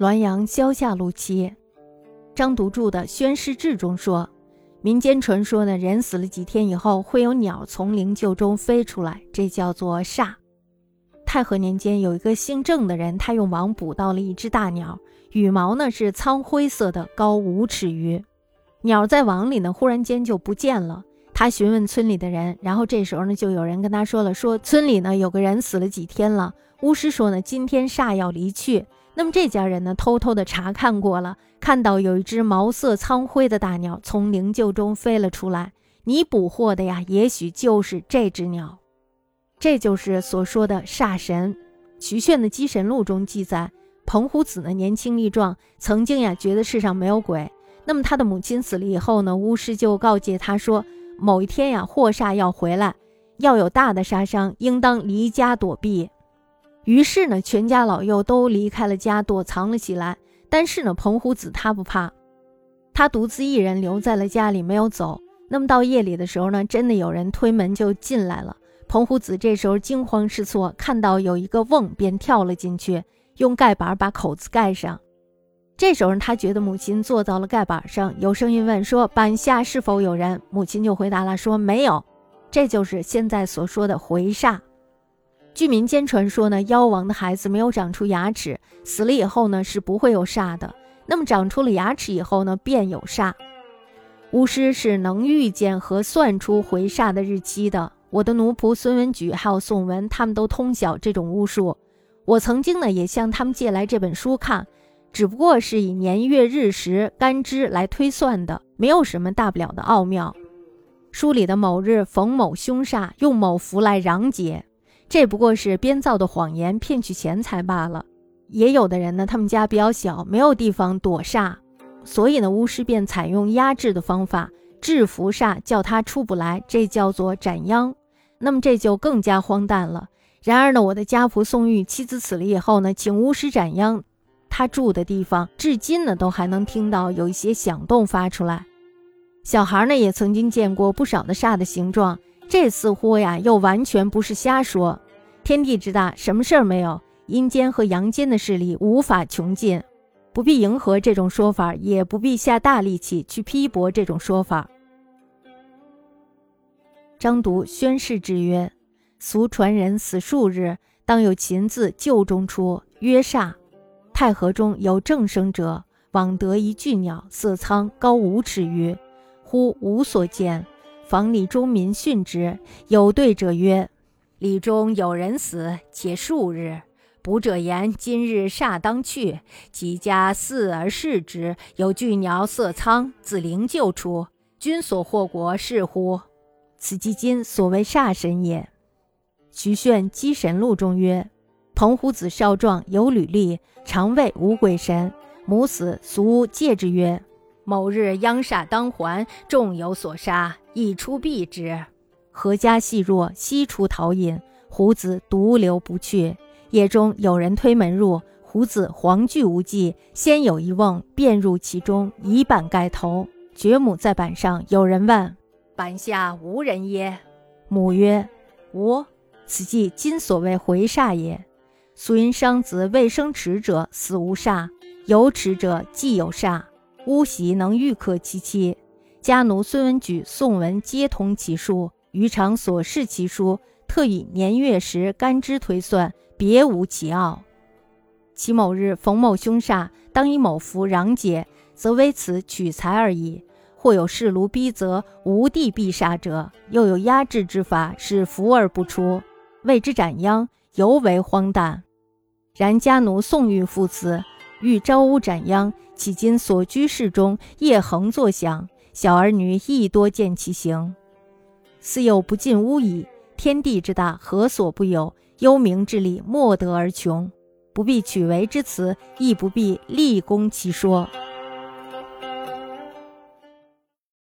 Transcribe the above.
滦阳萧下路七，张独著的《宣师志》中说，民间传说呢，人死了几天以后，会有鸟从灵柩中飞出来，这叫做煞。太和年间，有一个姓郑的人，他用网捕到了一只大鸟，羽毛呢是苍灰色的，高五尺余。鸟在网里呢，忽然间就不见了。他询问村里的人，然后这时候呢，就有人跟他说了，说村里呢有个人死了几天了。巫师说呢，今天煞要离去。那么这家人呢，偷偷的查看过了，看到有一只毛色苍灰的大鸟从灵柩中飞了出来。你捕获的呀，也许就是这只鸟，这就是所说的煞神。徐铉的《鸡神录》中记载，彭虎子呢年轻力壮，曾经呀觉得世上没有鬼。那么他的母亲死了以后呢，巫师就告诫他说，某一天呀祸煞要回来，要有大的杀伤，应当离家躲避。于是呢，全家老幼都离开了家，躲藏了起来。但是呢，彭虎子他不怕，他独自一人留在了家里，没有走。那么到夜里的时候呢，真的有人推门就进来了。彭虎子这时候惊慌失措，看到有一个瓮，便跳了进去，用盖板把口子盖上。这时候他觉得母亲坐到了盖板上，有声音问说：“板下是否有人？”母亲就回答了说：“没有。”这就是现在所说的回煞。据民间传说呢，妖王的孩子没有长出牙齿，死了以后呢是不会有煞的。那么长出了牙齿以后呢，便有煞。巫师是能预见和算出回煞的日期的。我的奴仆孙文举还有宋文，他们都通晓这种巫术。我曾经呢也向他们借来这本书看，只不过是以年月日时干支来推算的，没有什么大不了的奥妙。书里的某日逢某凶煞，用某符来攘解。这不过是编造的谎言，骗取钱财罢了。也有的人呢，他们家比较小，没有地方躲煞，所以呢，巫师便采用压制的方法制服煞，叫他出不来，这叫做斩殃。那么这就更加荒诞了。然而呢，我的家仆宋玉妻子死了以后呢，请巫师斩殃，他住的地方至今呢都还能听到有一些响动发出来。小孩呢也曾经见过不少的煞的形状。这似乎呀，又完全不是瞎说。天地之大，什么事儿没有？阴间和阳间的势力无法穷尽，不必迎合这种说法，也不必下大力气去批驳这种说法。张读宣誓之曰：俗传人死数日，当有秦字旧中出，曰煞。太和中有正生者，往得一巨鸟，色苍，高五尺余，忽无所见。房里中民训之，有对者曰：“里中有人死，且数日。”卜者言：“今日煞当去。”即加四而视之，有巨鸟色苍，自灵柩出。君所获国是乎？此即今所谓煞神也。徐铉《鸡神录》中曰：“彭虎子少壮，有履历，常谓无鬼神。母死，俗戒之曰。”某日央煞当还，众有所杀，一出避之。何家细弱，悉出逃隐。胡子独留不去。夜中有人推门入，胡子惶惧无忌，先有一瓮，便入其中，以板盖头。掘母在板上，有人问：“板下无人耶？”母曰：“无。”此即今所谓回煞也。俗云：伤子未生齿者，死无煞；有齿者，既有煞。巫习能预克其妻，家奴孙文举、宋文皆同其书，余常所视其书，特以年月时干支推算，别无其奥。其某日逢某凶煞，当以某符攘解，则为此取财而已；或有势炉逼责，无地避煞者，又有压制之法，使符而不出，谓之斩殃，尤为荒诞。然家奴宋玉父子。欲招屋斩殃，迄今所居室中，夜横作响，小儿女亦多见其形。似有不尽巫矣。天地之大，何所不有？幽冥之力，莫得而穷。不必取为之词，亦不必立功其说。